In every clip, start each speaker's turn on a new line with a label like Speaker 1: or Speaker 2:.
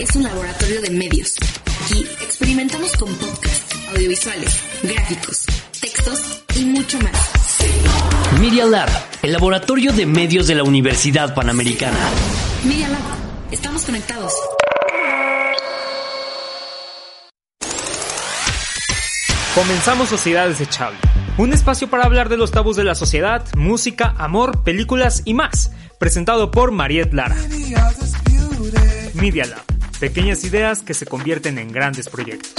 Speaker 1: es un laboratorio de medios. Aquí experimentamos con podcasts, audiovisuales, gráficos, textos y mucho más.
Speaker 2: Media Lab, el laboratorio de medios de la Universidad Panamericana.
Speaker 1: Media Lab, estamos conectados.
Speaker 3: Comenzamos Sociedad Desechable, un espacio para hablar de los tabús de la sociedad, música, amor, películas y más, presentado por Mariette Lara. Media Lab, pequeñas ideas que se convierten en grandes proyectos.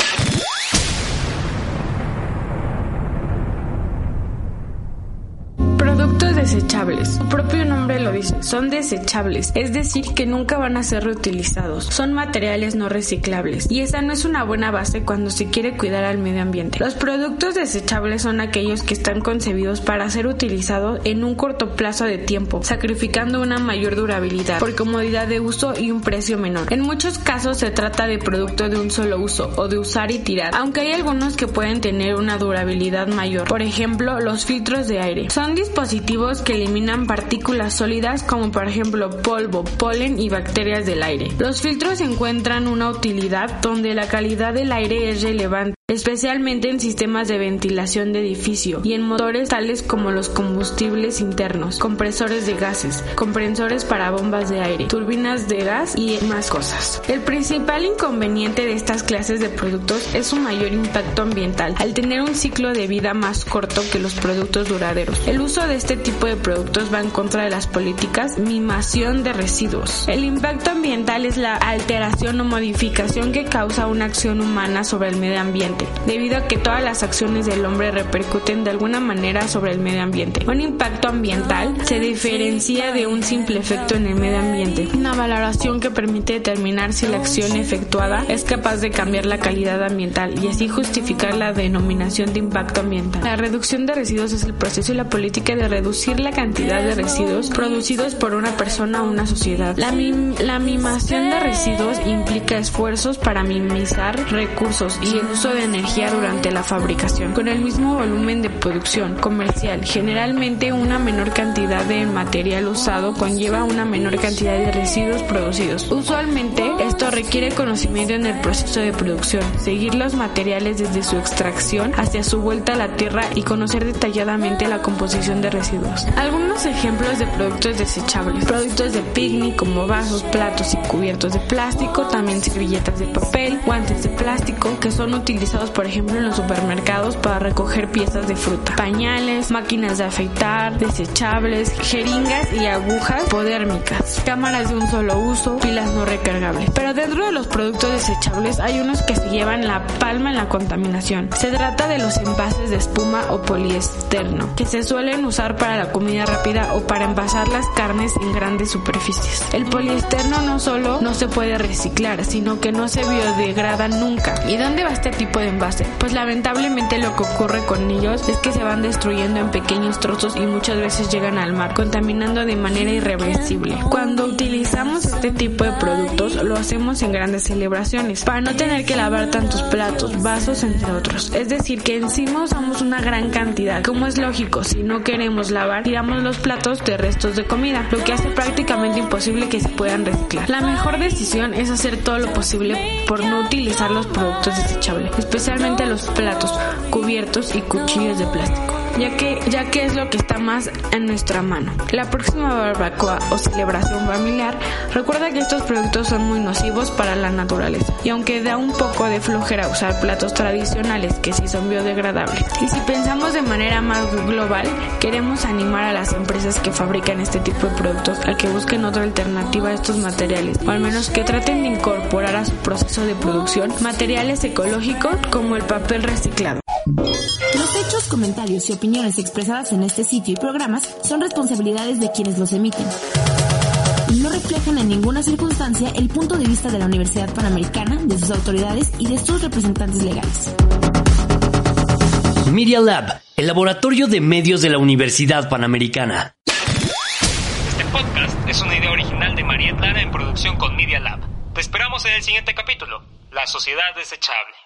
Speaker 4: Desechables. Su propio nombre lo dice. Son desechables, es decir, que nunca van a ser reutilizados. Son materiales no reciclables. Y esa no es una buena base cuando se quiere cuidar al medio ambiente. Los productos desechables son aquellos que están concebidos para ser utilizados en un corto plazo de tiempo, sacrificando una mayor durabilidad por comodidad de uso y un precio menor. En muchos casos se trata de productos de un solo uso o de usar y tirar, aunque hay algunos que pueden tener una durabilidad mayor. Por ejemplo, los filtros de aire. Son dispositivos que eliminan partículas sólidas como por ejemplo polvo, polen y bacterias del aire. Los filtros encuentran una utilidad donde la calidad del aire es relevante especialmente en sistemas de ventilación de edificio y en motores tales como los combustibles internos, compresores de gases, compresores para bombas de aire, turbinas de gas y más cosas. El principal inconveniente de estas clases de productos es su mayor impacto ambiental, al tener un ciclo de vida más corto que los productos duraderos. El uso de este tipo de productos va en contra de las políticas mimación de residuos. El impacto ambiental es la alteración o modificación que causa una acción humana sobre el medio ambiente debido a que todas las acciones del hombre repercuten de alguna manera sobre el medio ambiente. Un impacto ambiental se diferencia de un simple efecto en el medio ambiente, una valoración que permite determinar si la acción efectuada es capaz de cambiar la calidad ambiental y así justificar la denominación de impacto ambiental. La reducción de residuos es el proceso y la política de reducir la cantidad de residuos producidos por una persona o una sociedad. La, mim la mimación de residuos implica esfuerzos para minimizar recursos y el uso de energía durante la fabricación, con el mismo volumen de producción comercial. Generalmente una menor cantidad de material usado conlleva una menor cantidad de residuos producidos. Usualmente esto requiere conocimiento en el proceso de producción, seguir los materiales desde su extracción hacia su vuelta a la tierra y conocer detalladamente la composición de residuos. Algunos ejemplos de productos desechables. Productos de picnic como vasos, platos y cubiertos de plástico, también servilletas de papel, guantes de plástico que son utilizados por ejemplo en los supermercados para recoger piezas de fruta, pañales, máquinas de afeitar, desechables, jeringas y agujas podérmicas, cámaras de un solo uso, pilas no recargables. Pero dentro de los productos desechables hay unos que se llevan la palma en la contaminación. Se trata de los envases de espuma o poliesterno, que se suelen usar para la comida rápida o para envasar las carnes en grandes superficies. El poliesterno no solo no se puede reciclar, sino que no se biodegrada nunca. ¿Y dónde va este tipo de envase? Pues lamentablemente lo que ocurre con ellos es que se van destruyendo en pequeños trozos y muchas veces llegan al mar, contaminando de manera irreversible. Cuando utilizamos este tipo de productos, lo hacemos en grandes celebraciones, para no tener que lavar tantos platos, vasos, entre otros. Es decir, que encima usamos una gran cantidad. Como es lógico, si no queremos lavar, tiramos los platos de restos de comida, lo que hace prácticamente imposible que se puedan reciclar. La mejor decisión es hacer todo lo posible por no utilizar los productos desechables, especialmente los platos, cubiertos y cuchillos de plástico, ya que, ya que es lo que está más en nuestra mano. La próxima barbacoa o celebración familiar, recuerda que estos productos son muy nocivos para la naturaleza, y aunque da un poco de flojera usar platos tradicionales que sí son biodegradables, y si pensamos de manera más global, queremos animar a las empresas que fabrican este tipo de productos a que busquen otra alternativa a estos materiales, o al menos que traten de incorporar a su proceso de producción materiales ecológicos como el papel reciclado.
Speaker 1: Los hechos, comentarios y opiniones expresadas en este sitio y programas son responsabilidades de quienes los emiten. Y no reflejan en ninguna circunstancia el punto de vista de la Universidad Panamericana, de sus autoridades y de sus representantes legales.
Speaker 2: Media Lab, el laboratorio de medios de la Universidad Panamericana.
Speaker 3: Este podcast es una idea original de Mariette Lara en producción con Media Lab. Te esperamos en el siguiente capítulo, La Sociedad Desechable.